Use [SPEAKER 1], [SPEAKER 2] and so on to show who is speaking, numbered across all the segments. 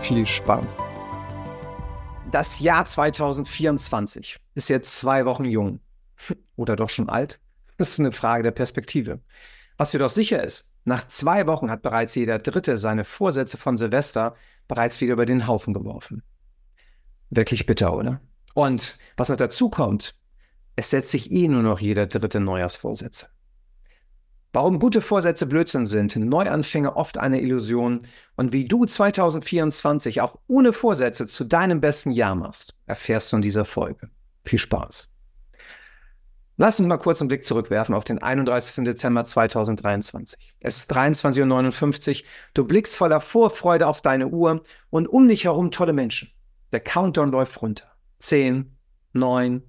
[SPEAKER 1] viel Spaß. Das Jahr 2024 ist jetzt zwei Wochen jung. Oder doch schon alt? Das ist eine Frage der Perspektive. Was jedoch sicher ist, nach zwei Wochen hat bereits jeder Dritte seine Vorsätze von Silvester bereits wieder über den Haufen geworfen. Wirklich bitter, oder? Und was noch dazu kommt, es setzt sich eh nur noch jeder dritte Neujahrsvorsätze. Warum gute Vorsätze Blödsinn sind, Neuanfänge oft eine Illusion und wie du 2024 auch ohne Vorsätze zu deinem besten Jahr machst, erfährst du in dieser Folge. Viel Spaß. Lass uns mal kurz einen Blick zurückwerfen auf den 31. Dezember 2023. Es ist 23.59 Uhr, du blickst voller Vorfreude auf deine Uhr und um dich herum tolle Menschen. Der Countdown läuft runter. 10, 9,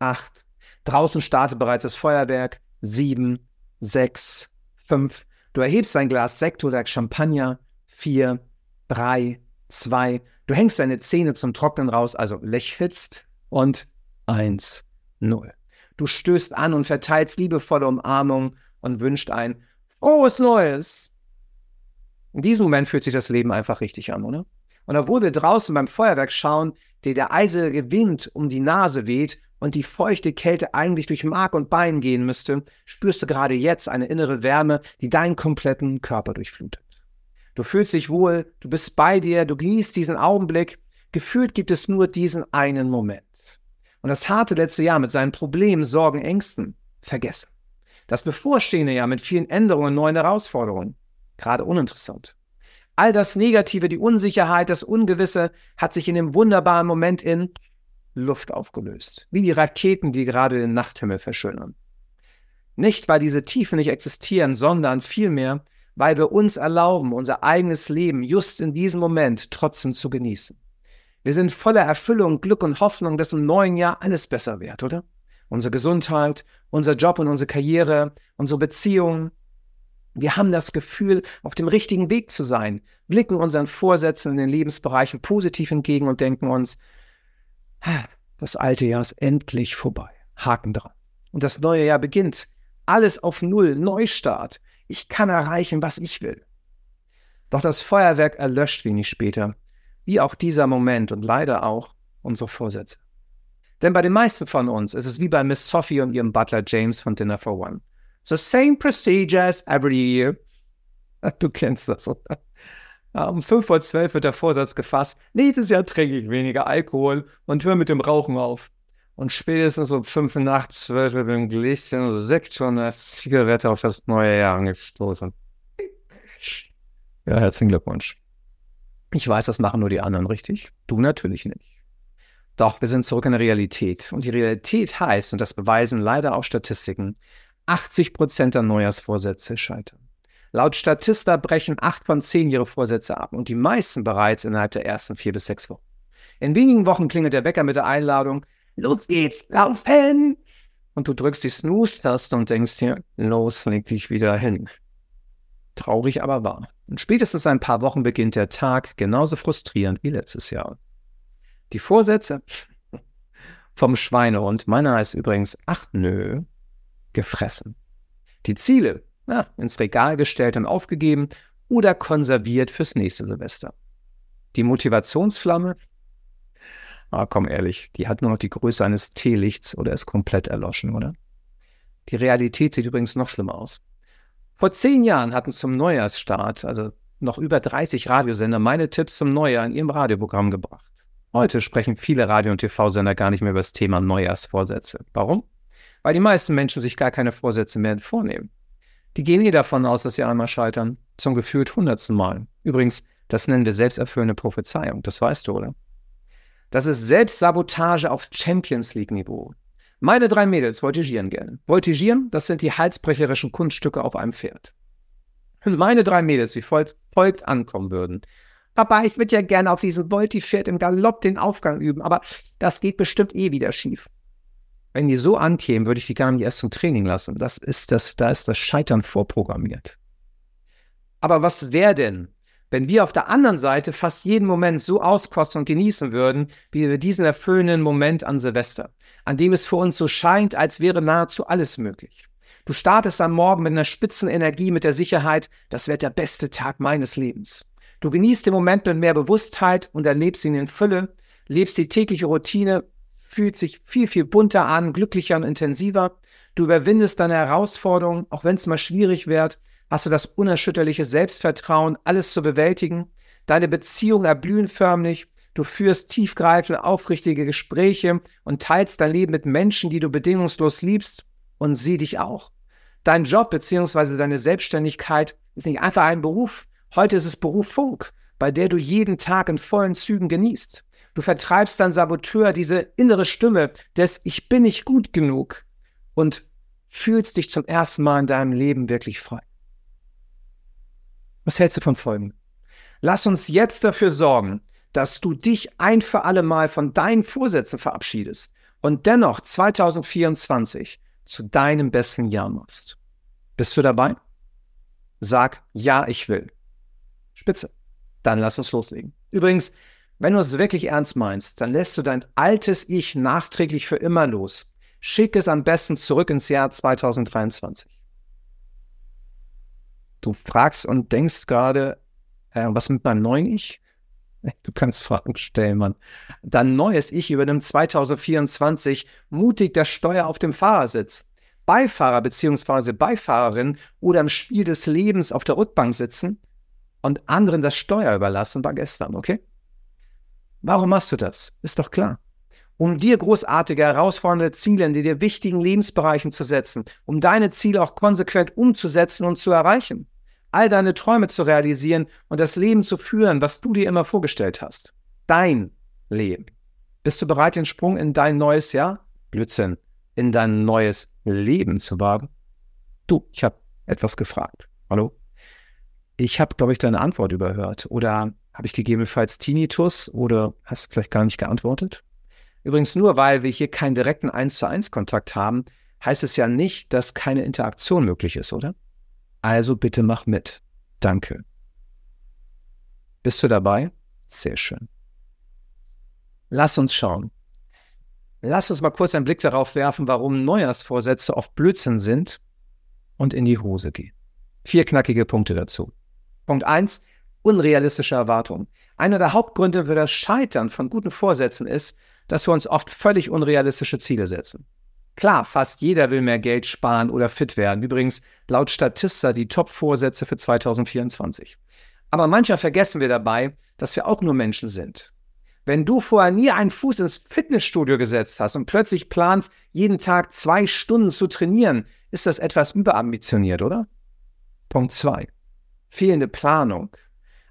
[SPEAKER 1] 8. Draußen startet bereits das Feuerwerk. 7, sechs, fünf. Du erhebst ein Glas Sekt oder Champagner. Vier, drei, zwei. Du hängst deine Zähne zum Trocknen raus, also lächelst. Und eins, null. Du stößt an und verteilst liebevolle Umarmung und wünscht ein frohes Neues. In diesem Moment fühlt sich das Leben einfach richtig an, oder? Und obwohl wir draußen beim Feuerwerk schauen, der der eisige Wind um die Nase weht und die feuchte Kälte eigentlich durch Mark und Bein gehen müsste, spürst du gerade jetzt eine innere Wärme, die deinen kompletten Körper durchflutet. Du fühlst dich wohl, du bist bei dir, du genießt diesen Augenblick. Gefühlt gibt es nur diesen einen Moment. Und das harte letzte Jahr mit seinen Problemen, Sorgen, Ängsten vergessen. Das bevorstehende Jahr mit vielen Änderungen, neuen Herausforderungen, gerade uninteressant. All das Negative, die Unsicherheit, das Ungewisse hat sich in dem wunderbaren Moment in Luft aufgelöst, wie die Raketen, die gerade den Nachthimmel verschönern. Nicht, weil diese Tiefen nicht existieren, sondern vielmehr, weil wir uns erlauben, unser eigenes Leben just in diesem Moment trotzdem zu genießen. Wir sind voller Erfüllung, Glück und Hoffnung, dass im neuen Jahr alles besser wird, oder? Unsere Gesundheit, unser Job und unsere Karriere, unsere Beziehungen. Wir haben das Gefühl, auf dem richtigen Weg zu sein, blicken unseren Vorsätzen in den Lebensbereichen positiv entgegen und denken uns, das alte Jahr ist endlich vorbei. Haken dran. Und das neue Jahr beginnt. Alles auf Null, Neustart. Ich kann erreichen, was ich will. Doch das Feuerwerk erlöscht wenig später, wie auch dieser Moment und leider auch unsere Vorsätze. Denn bei den meisten von uns ist es wie bei Miss Sophie und ihrem Butler James von Dinner for One. The same procedures every year. Du kennst das, oder? Um 5 vor 12 wird der Vorsatz gefasst, nächstes Jahr trinke ich weniger Alkohol und höre mit dem Rauchen auf. Und spätestens um 5 nach 12 wird ein Gläschen Sekt schon als Zigarette auf das neue Jahr angestoßen. Ja, herzlichen Glückwunsch. Ich weiß, das machen nur die anderen, richtig? Du natürlich nicht. Doch, wir sind zurück in der Realität. Und die Realität heißt, und das beweisen leider auch Statistiken, 80 Prozent der Neujahrsvorsätze scheitern. Laut Statista brechen acht von zehn ihre Vorsätze ab und die meisten bereits innerhalb der ersten vier bis sechs Wochen. In wenigen Wochen klingelt der Wecker mit der Einladung, los geht's, laufen! Und du drückst die Snooze-Taste und denkst dir, los, leg dich wieder hin. Traurig, aber wahr. Und spätestens ein paar Wochen beginnt der Tag genauso frustrierend wie letztes Jahr. Die Vorsätze vom Schweinehund, meiner heißt übrigens, ach nö, gefressen. Die Ziele na, ins Regal gestellt und aufgegeben oder konserviert fürs nächste Silvester. Die Motivationsflamme, ah, komm ehrlich, die hat nur noch die Größe eines Teelichts oder ist komplett erloschen, oder? Die Realität sieht übrigens noch schlimmer aus. Vor zehn Jahren hatten zum Neujahrsstart, also noch über 30 Radiosender, meine Tipps zum Neujahr in ihrem Radioprogramm gebracht. Heute sprechen viele Radio- und TV-Sender gar nicht mehr über das Thema Neujahrsvorsätze. Warum? Weil die meisten Menschen sich gar keine Vorsätze mehr vornehmen. Die gehen eh davon aus, dass sie einmal scheitern. Zum gefühlt hundertsten Mal. Übrigens, das nennen wir selbsterfüllende Prophezeiung. Das weißt du, oder? Das ist Selbstsabotage auf Champions League-Niveau. Meine drei Mädels voltigieren gerne. Voltigieren, das sind die halsbrecherischen Kunststücke auf einem Pferd. Wenn meine drei Mädels wie folgt, folgt ankommen würden. Papa, ich würde ja gerne auf diesem Volti-Pferd im Galopp den Aufgang üben, aber das geht bestimmt eh wieder schief. Wenn die so ankämen, würde ich die gar nicht erst zum Training lassen. Das ist das, da ist das Scheitern vorprogrammiert. Aber was wäre denn, wenn wir auf der anderen Seite fast jeden Moment so auskosten und genießen würden, wie wir diesen erfüllenden Moment an Silvester, an dem es für uns so scheint, als wäre nahezu alles möglich. Du startest am Morgen mit einer spitzen Energie, mit der Sicherheit, das wird der beste Tag meines Lebens. Du genießt den Moment mit mehr Bewusstheit und erlebst ihn in Fülle, lebst die tägliche Routine fühlt sich viel, viel bunter an, glücklicher und intensiver. Du überwindest deine Herausforderungen, auch wenn es mal schwierig wird, hast du das unerschütterliche Selbstvertrauen, alles zu bewältigen. Deine Beziehungen erblühen förmlich. Du führst tiefgreifende, aufrichtige Gespräche und teilst dein Leben mit Menschen, die du bedingungslos liebst und sie dich auch. Dein Job bzw. deine Selbstständigkeit ist nicht einfach ein Beruf. Heute ist es Berufung, bei der du jeden Tag in vollen Zügen genießt. Du vertreibst dein Saboteur, diese innere Stimme des Ich bin nicht gut genug und fühlst dich zum ersten Mal in deinem Leben wirklich frei. Was hältst du von Folgen? Lass uns jetzt dafür sorgen, dass du dich ein für alle Mal von deinen Vorsätzen verabschiedest und dennoch 2024 zu deinem besten Jahr machst. Bist du dabei? Sag ja, ich will. Spitze. Dann lass uns loslegen. Übrigens, wenn du es wirklich ernst meinst, dann lässt du dein altes Ich nachträglich für immer los. Schick es am besten zurück ins Jahr 2023. Du fragst und denkst gerade, äh, was mit meinem neuen Ich? Du kannst Fragen stellen, Mann. Dein neues Ich übernimmt 2024 mutig das Steuer auf dem Fahrersitz. Beifahrer bzw. Beifahrerin oder im Spiel des Lebens auf der Rückbank sitzen und anderen das Steuer überlassen war gestern, okay? Warum machst du das? Ist doch klar. Um dir großartige, herausfordernde Ziele in dir wichtigen Lebensbereichen zu setzen, um deine Ziele auch konsequent umzusetzen und zu erreichen, all deine Träume zu realisieren und das Leben zu führen, was du dir immer vorgestellt hast. Dein Leben. Bist du bereit, den Sprung in dein neues Jahr? Blödsinn. In dein neues Leben zu wagen? Du, ich habe etwas gefragt. Hallo? Ich habe, glaube ich, deine Antwort überhört. Oder habe ich gegebenenfalls Tinnitus oder hast vielleicht gar nicht geantwortet? Übrigens, nur weil wir hier keinen direkten 1 zu 1 Kontakt haben, heißt es ja nicht, dass keine Interaktion möglich ist, oder? Also bitte mach mit. Danke. Bist du dabei? Sehr schön. Lass uns schauen. Lass uns mal kurz einen Blick darauf werfen, warum Neujahrsvorsätze oft Blödsinn sind und in die Hose gehen. Vier knackige Punkte dazu. Punkt eins: unrealistische Erwartungen. Einer der Hauptgründe für das Scheitern von guten Vorsätzen ist, dass wir uns oft völlig unrealistische Ziele setzen. Klar, fast jeder will mehr Geld sparen oder fit werden. Übrigens laut Statista die Top-Vorsätze für 2024. Aber manchmal vergessen wir dabei, dass wir auch nur Menschen sind. Wenn du vorher nie einen Fuß ins Fitnessstudio gesetzt hast und plötzlich planst, jeden Tag zwei Stunden zu trainieren, ist das etwas überambitioniert, oder? Punkt zwei: Fehlende Planung.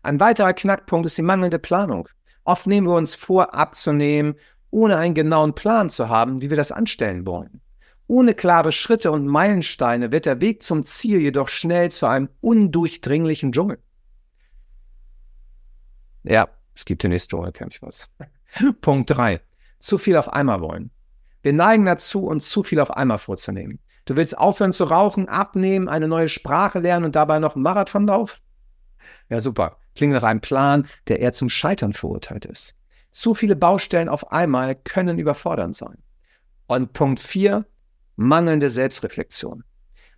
[SPEAKER 1] Ein weiterer Knackpunkt ist die mangelnde Planung. Oft nehmen wir uns vor, abzunehmen, ohne einen genauen Plan zu haben, wie wir das anstellen wollen. Ohne klare Schritte und Meilensteine wird der Weg zum Ziel jedoch schnell zu einem undurchdringlichen Dschungel. Ja, es gibt den nächsten Dschungelcamp, ich weiß. Punkt 3. Zu viel auf einmal wollen. Wir neigen dazu, uns zu viel auf einmal vorzunehmen. Du willst aufhören zu rauchen, abnehmen, eine neue Sprache lernen und dabei noch einen Marathonlauf? Ja, super. Klingt nach einem Plan, der eher zum Scheitern verurteilt ist. Zu viele Baustellen auf einmal können überfordernd sein. Und Punkt 4, mangelnde Selbstreflexion.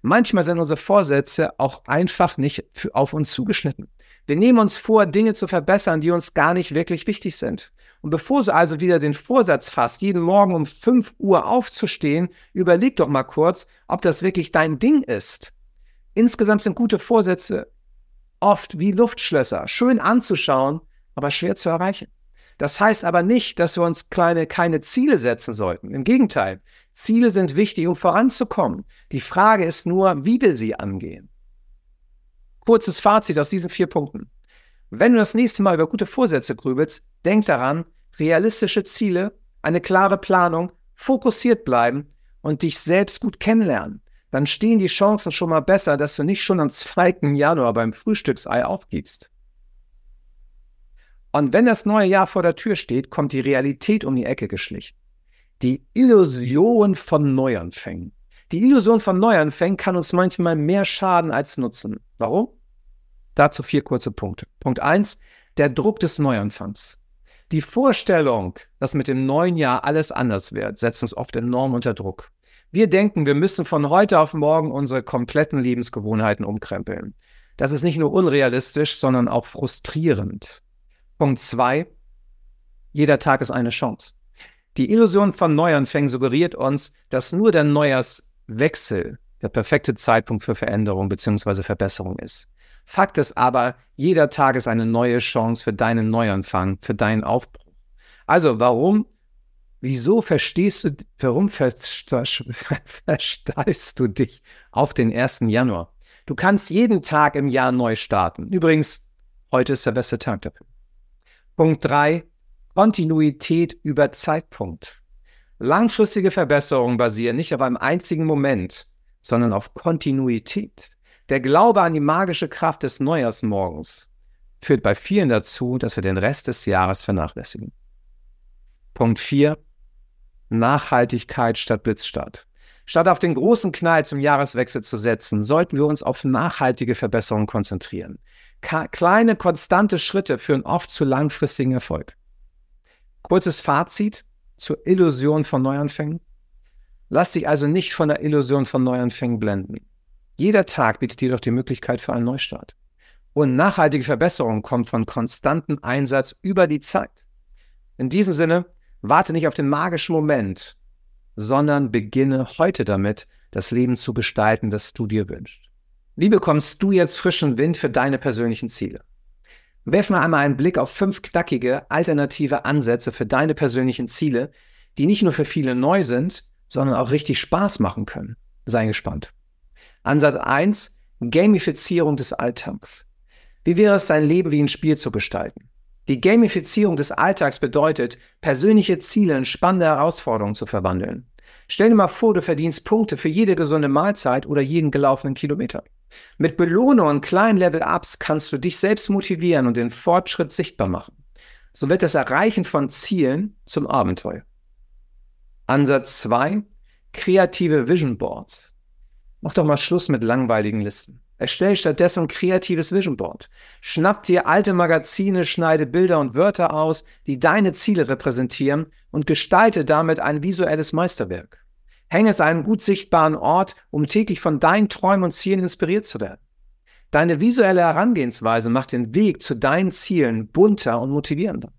[SPEAKER 1] Manchmal sind unsere Vorsätze auch einfach nicht für, auf uns zugeschnitten. Wir nehmen uns vor, Dinge zu verbessern, die uns gar nicht wirklich wichtig sind. Und bevor du also wieder den Vorsatz fasst, jeden Morgen um 5 Uhr aufzustehen, überleg doch mal kurz, ob das wirklich dein Ding ist. Insgesamt sind gute Vorsätze oft wie Luftschlösser, schön anzuschauen, aber schwer zu erreichen. Das heißt aber nicht, dass wir uns kleine, keine Ziele setzen sollten. Im Gegenteil, Ziele sind wichtig, um voranzukommen. Die Frage ist nur, wie wir sie angehen. Kurzes Fazit aus diesen vier Punkten. Wenn du das nächste Mal über gute Vorsätze grübelst, denk daran, realistische Ziele, eine klare Planung, fokussiert bleiben und dich selbst gut kennenlernen dann stehen die Chancen schon mal besser, dass du nicht schon am 2. Januar beim Frühstücksei aufgibst. Und wenn das neue Jahr vor der Tür steht, kommt die Realität um die Ecke geschlichen. Die Illusion von Neuanfängen. Die Illusion von Neuanfängen kann uns manchmal mehr schaden als nutzen. Warum? Dazu vier kurze Punkte. Punkt eins: der Druck des Neuanfangs. Die Vorstellung, dass mit dem neuen Jahr alles anders wird, setzt uns oft enorm unter Druck. Wir denken, wir müssen von heute auf morgen unsere kompletten Lebensgewohnheiten umkrempeln. Das ist nicht nur unrealistisch, sondern auch frustrierend. Punkt zwei: Jeder Tag ist eine Chance. Die Illusion von Neuanfängen suggeriert uns, dass nur der Neujahrswechsel der perfekte Zeitpunkt für Veränderung bzw. Verbesserung ist. Fakt ist aber, jeder Tag ist eine neue Chance für deinen Neuanfang, für deinen Aufbruch. Also warum, wieso verstehst du, warum versteifst du dich auf den 1. Januar? Du kannst jeden Tag im Jahr neu starten. Übrigens, heute ist der beste Tag dafür. Punkt drei: Kontinuität über Zeitpunkt. Langfristige Verbesserungen basieren nicht auf einem einzigen Moment, sondern auf Kontinuität. Der Glaube an die magische Kraft des Neujahrsmorgens führt bei vielen dazu, dass wir den Rest des Jahres vernachlässigen. Punkt 4. Nachhaltigkeit statt Blitzstart. Statt auf den großen Knall zum Jahreswechsel zu setzen, sollten wir uns auf nachhaltige Verbesserungen konzentrieren. Kleine, konstante Schritte führen oft zu langfristigen Erfolg. Kurzes Fazit zur Illusion von Neuanfängen. Lass dich also nicht von der Illusion von Neuanfängen blenden. Jeder Tag bietet jedoch die Möglichkeit für einen Neustart. Und nachhaltige Verbesserung kommt von konstantem Einsatz über die Zeit. In diesem Sinne, warte nicht auf den magischen Moment, sondern beginne heute damit, das Leben zu gestalten, das du dir wünschst. Wie bekommst du jetzt frischen Wind für deine persönlichen Ziele? Werfen wir einmal einen Blick auf fünf knackige, alternative Ansätze für deine persönlichen Ziele, die nicht nur für viele neu sind, sondern auch richtig Spaß machen können. Sei gespannt. Ansatz 1, Gamifizierung des Alltags. Wie wäre es, dein Leben wie ein Spiel zu gestalten? Die Gamifizierung des Alltags bedeutet, persönliche Ziele in spannende Herausforderungen zu verwandeln. Stell dir mal vor, du verdienst Punkte für jede gesunde Mahlzeit oder jeden gelaufenen Kilometer. Mit Belohnung und kleinen Level-Ups kannst du dich selbst motivieren und den Fortschritt sichtbar machen. So wird das Erreichen von Zielen zum Abenteuer. Ansatz 2. Kreative Vision Boards. Mach doch mal Schluss mit langweiligen Listen. Erstell stattdessen ein kreatives Vision Board. Schnapp dir alte Magazine, schneide Bilder und Wörter aus, die deine Ziele repräsentieren und gestalte damit ein visuelles Meisterwerk. Hänge es an einem gut sichtbaren Ort, um täglich von deinen Träumen und Zielen inspiriert zu werden. Deine visuelle Herangehensweise macht den Weg zu deinen Zielen bunter und motivierender.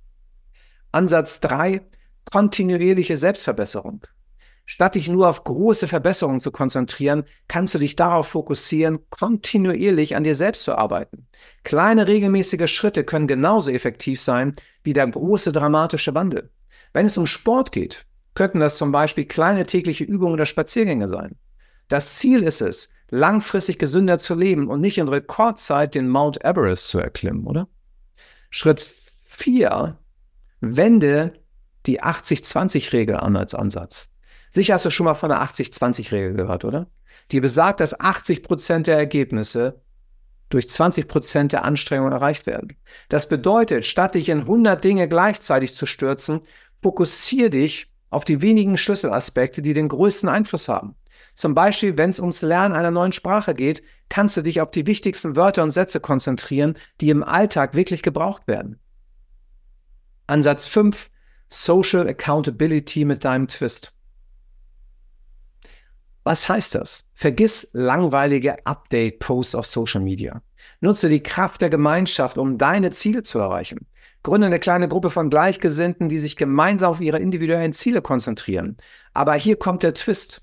[SPEAKER 1] Ansatz 3. Kontinuierliche Selbstverbesserung. Statt dich nur auf große Verbesserungen zu konzentrieren, kannst du dich darauf fokussieren, kontinuierlich an dir selbst zu arbeiten. Kleine regelmäßige Schritte können genauso effektiv sein wie der große dramatische Wandel. Wenn es um Sport geht, könnten das zum Beispiel kleine tägliche Übungen oder Spaziergänge sein. Das Ziel ist es, langfristig gesünder zu leben und nicht in Rekordzeit den Mount Everest zu erklimmen, oder? Schritt 4. Wende die 80-20-Regel an als Ansatz. Sicher hast du schon mal von der 80-20-Regel gehört, oder? Die besagt, dass 80 Prozent der Ergebnisse durch 20 Prozent der Anstrengungen erreicht werden. Das bedeutet, statt dich in 100 Dinge gleichzeitig zu stürzen, fokussier dich auf die wenigen Schlüsselaspekte, die den größten Einfluss haben. Zum Beispiel, wenn es ums Lernen einer neuen Sprache geht, kannst du dich auf die wichtigsten Wörter und Sätze konzentrieren, die im Alltag wirklich gebraucht werden. Ansatz 5. Social Accountability mit deinem Twist. Was heißt das? Vergiss langweilige Update-Posts auf Social Media. Nutze die Kraft der Gemeinschaft, um deine Ziele zu erreichen. Gründe eine kleine Gruppe von Gleichgesinnten, die sich gemeinsam auf ihre individuellen Ziele konzentrieren. Aber hier kommt der Twist.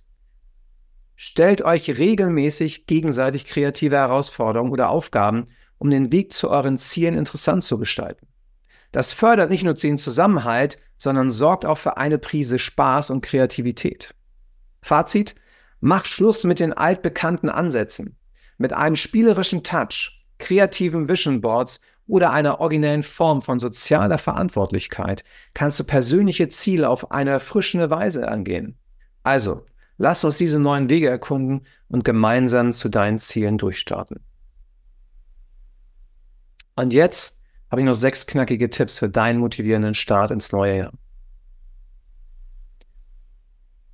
[SPEAKER 1] Stellt euch regelmäßig gegenseitig kreative Herausforderungen oder Aufgaben, um den Weg zu euren Zielen interessant zu gestalten. Das fördert nicht nur den Zusammenhalt, sondern sorgt auch für eine Prise Spaß und Kreativität. Fazit, mach Schluss mit den altbekannten Ansätzen. Mit einem spielerischen Touch, kreativen Vision Boards oder einer originellen Form von sozialer Verantwortlichkeit kannst du persönliche Ziele auf eine erfrischende Weise angehen. Also, lass uns diese neuen Wege erkunden und gemeinsam zu deinen Zielen durchstarten. Und jetzt habe ich noch sechs knackige Tipps für deinen motivierenden Start ins neue Jahr.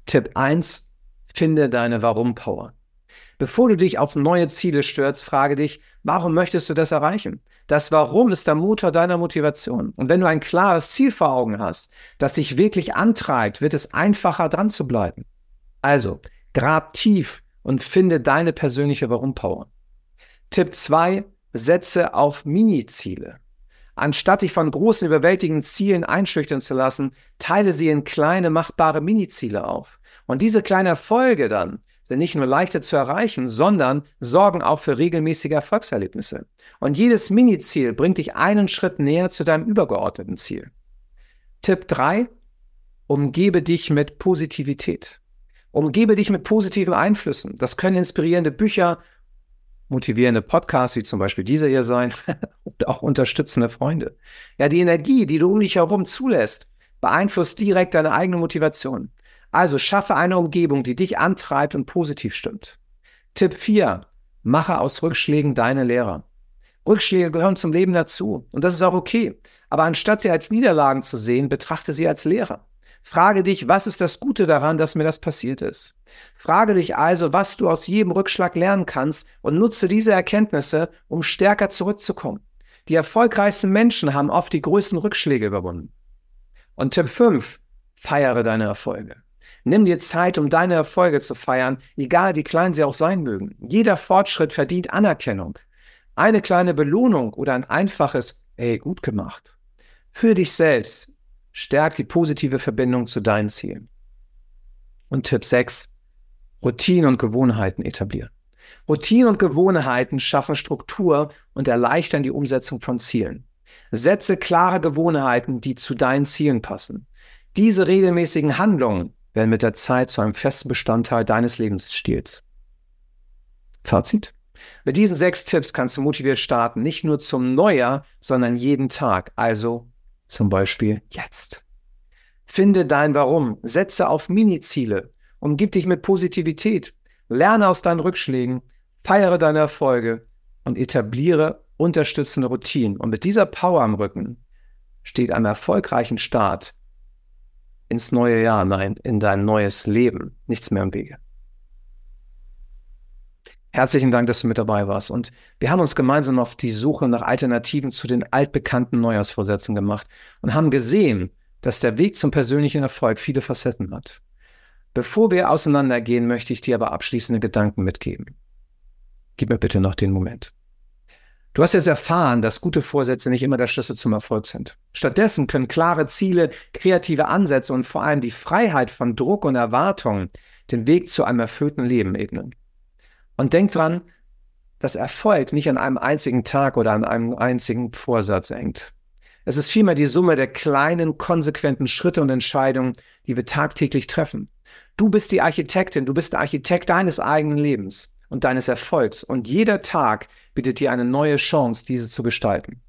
[SPEAKER 1] Tipp 1, finde deine Warum-Power. Bevor du dich auf neue Ziele stürzt, frage dich, warum möchtest du das erreichen? Das Warum ist der Motor deiner Motivation. Und wenn du ein klares Ziel vor Augen hast, das dich wirklich antreibt, wird es einfacher dran zu bleiben. Also, grab tief und finde deine persönliche Warum-Power. Tipp 2, setze auf Mini-Ziele. Anstatt dich von großen, überwältigenden Zielen einschüchtern zu lassen, teile sie in kleine, machbare Mini-Ziele auf. Und diese kleinen Erfolge dann sind nicht nur leichter zu erreichen, sondern sorgen auch für regelmäßige Erfolgserlebnisse. Und jedes Mini-Ziel bringt dich einen Schritt näher zu deinem übergeordneten Ziel. Tipp 3. Umgebe dich mit Positivität. Umgebe dich mit positiven Einflüssen. Das können inspirierende Bücher, motivierende Podcasts wie zum Beispiel dieser hier sein und auch unterstützende Freunde. Ja, die Energie, die du um dich herum zulässt, beeinflusst direkt deine eigene Motivation. Also schaffe eine Umgebung, die dich antreibt und positiv stimmt. Tipp 4. Mache aus Rückschlägen deine Lehrer. Rückschläge gehören zum Leben dazu und das ist auch okay. Aber anstatt sie als Niederlagen zu sehen, betrachte sie als Lehrer. Frage dich, was ist das Gute daran, dass mir das passiert ist? Frage dich also, was du aus jedem Rückschlag lernen kannst und nutze diese Erkenntnisse, um stärker zurückzukommen. Die erfolgreichsten Menschen haben oft die größten Rückschläge überwunden. Und Tipp 5, feiere deine Erfolge. Nimm dir Zeit, um deine Erfolge zu feiern, egal wie klein sie auch sein mögen. Jeder Fortschritt verdient Anerkennung. Eine kleine Belohnung oder ein einfaches, ey, gut gemacht. Für dich selbst stärkt die positive Verbindung zu deinen Zielen. Und Tipp 6, Routinen und Gewohnheiten etablieren. Routinen und Gewohnheiten schaffen Struktur und erleichtern die Umsetzung von Zielen. Setze klare Gewohnheiten, die zu deinen Zielen passen. Diese regelmäßigen Handlungen werden mit der Zeit zu einem festen Bestandteil deines Lebensstils. Fazit? Mit diesen sechs Tipps kannst du motiviert starten, nicht nur zum Neujahr, sondern jeden Tag, also zum Beispiel jetzt. Finde dein Warum, setze auf Mini-Ziele, umgib dich mit Positivität, lerne aus deinen Rückschlägen, feiere deine Erfolge und etabliere unterstützende Routinen. Und mit dieser Power am Rücken steht einem erfolgreichen Start ins neue Jahr, nein, in dein neues Leben nichts mehr im Wege. Herzlichen Dank, dass du mit dabei warst. Und wir haben uns gemeinsam auf die Suche nach Alternativen zu den altbekannten Neujahrsvorsätzen gemacht und haben gesehen, dass der Weg zum persönlichen Erfolg viele Facetten hat. Bevor wir auseinandergehen, möchte ich dir aber abschließende Gedanken mitgeben. Gib mir bitte noch den Moment. Du hast jetzt erfahren, dass gute Vorsätze nicht immer der Schlüssel zum Erfolg sind. Stattdessen können klare Ziele, kreative Ansätze und vor allem die Freiheit von Druck und Erwartungen den Weg zu einem erfüllten Leben ebnen. Und denk dran, dass Erfolg nicht an einem einzigen Tag oder an einem einzigen Vorsatz hängt. Es ist vielmehr die Summe der kleinen, konsequenten Schritte und Entscheidungen, die wir tagtäglich treffen. Du bist die Architektin, du bist der Architekt deines eigenen Lebens und deines Erfolgs. Und jeder Tag bietet dir eine neue Chance, diese zu gestalten.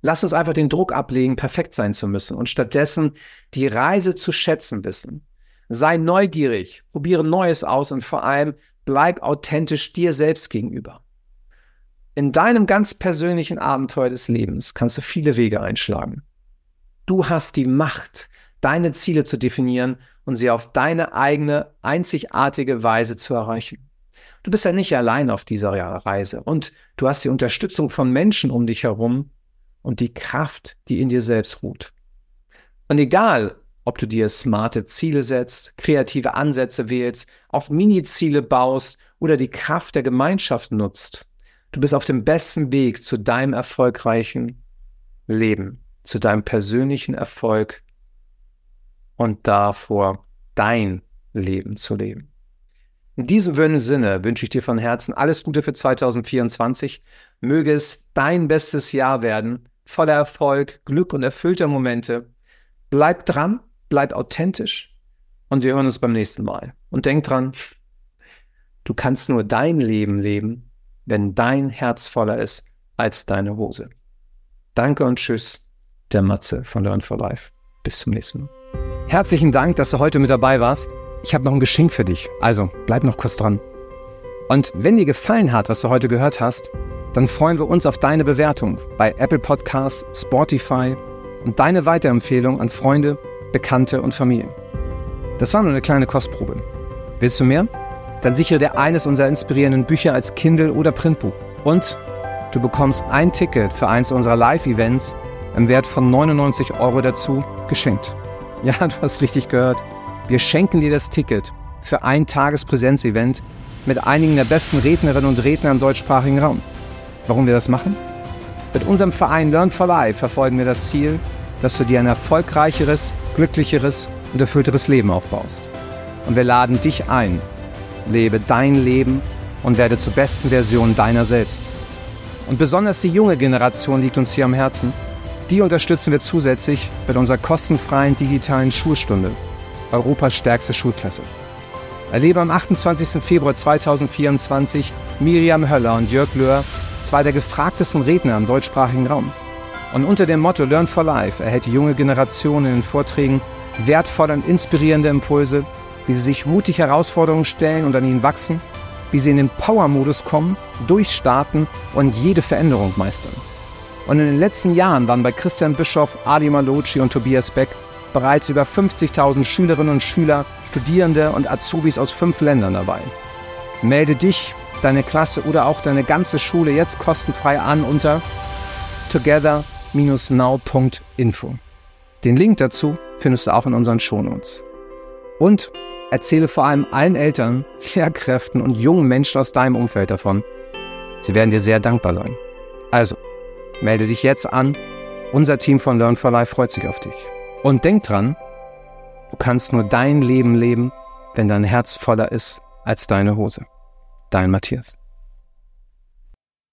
[SPEAKER 1] Lass uns einfach den Druck ablegen, perfekt sein zu müssen und stattdessen die Reise zu schätzen wissen. Sei neugierig, probiere Neues aus und vor allem bleib authentisch dir selbst gegenüber. In deinem ganz persönlichen Abenteuer des Lebens kannst du viele Wege einschlagen. Du hast die Macht, deine Ziele zu definieren und sie auf deine eigene, einzigartige Weise zu erreichen. Du bist ja nicht allein auf dieser Reise und du hast die Unterstützung von Menschen um dich herum und die Kraft, die in dir selbst ruht. Und egal, ob du dir smarte Ziele setzt, kreative Ansätze wählst, auf Mini-Ziele baust oder die Kraft der Gemeinschaft nutzt. Du bist auf dem besten Weg zu deinem erfolgreichen Leben, zu deinem persönlichen Erfolg und davor dein Leben zu leben. In diesem Sinne wünsche ich dir von Herzen alles Gute für 2024. Möge es dein bestes Jahr werden, voller Erfolg, Glück und erfüllter Momente. Bleib dran bleib authentisch und wir hören uns beim nächsten Mal. Und denk dran, du kannst nur dein Leben leben, wenn dein Herz voller ist als deine Hose. Danke und tschüss, der Matze von Learn for Life. Bis zum nächsten Mal. Herzlichen Dank, dass du heute mit dabei warst. Ich habe noch ein Geschenk für dich, also bleib noch kurz dran. Und wenn dir gefallen hat, was du heute gehört hast, dann freuen wir uns auf deine Bewertung bei Apple Podcasts, Spotify und deine Weiterempfehlung an Freunde, Bekannte und Familie. Das war nur eine kleine Kostprobe. Willst du mehr? Dann sichere dir eines unserer inspirierenden Bücher als Kindle oder Printbuch. Und du bekommst ein Ticket für eins unserer Live-Events im Wert von 99 Euro dazu geschenkt. Ja, du hast richtig gehört. Wir schenken dir das Ticket für ein Tagespräsenzevent mit einigen der besten Rednerinnen und Redner im deutschsprachigen Raum. Warum wir das machen? Mit unserem Verein Learn for Life verfolgen wir das Ziel, dass du dir ein erfolgreicheres, glücklicheres und erfüllteres Leben aufbaust. Und wir laden dich ein. Lebe dein Leben und werde zur besten Version deiner selbst. Und besonders die junge Generation liegt uns hier am Herzen. Die unterstützen wir zusätzlich mit unserer kostenfreien digitalen Schulstunde, Europas stärkste Schulklasse. Erlebe am 28. Februar 2024 Miriam Höller und Jörg Löhr, zwei der gefragtesten Redner im deutschsprachigen Raum. Und unter dem Motto Learn for Life erhält die junge Generation in den Vorträgen wertvolle und inspirierende Impulse, wie sie sich mutig Herausforderungen stellen und an ihnen wachsen, wie sie in den Power-Modus kommen, durchstarten und jede Veränderung meistern. Und in den letzten Jahren waren bei Christian Bischoff, Adi Malocci und Tobias Beck bereits über 50.000 Schülerinnen und Schüler, Studierende und Azubis aus fünf Ländern dabei. Melde dich, deine Klasse oder auch deine ganze Schule jetzt kostenfrei an unter together-now.info. Den Link dazu findest du auch in unseren Shownotes. Und erzähle vor allem allen Eltern, Lehrkräften und jungen Menschen aus deinem Umfeld davon. Sie werden dir sehr dankbar sein. Also, melde dich jetzt an. Unser Team von Learn for Life freut sich auf dich. Und denk dran, du kannst nur dein Leben leben, wenn dein Herz voller ist als deine Hose. Dein Matthias.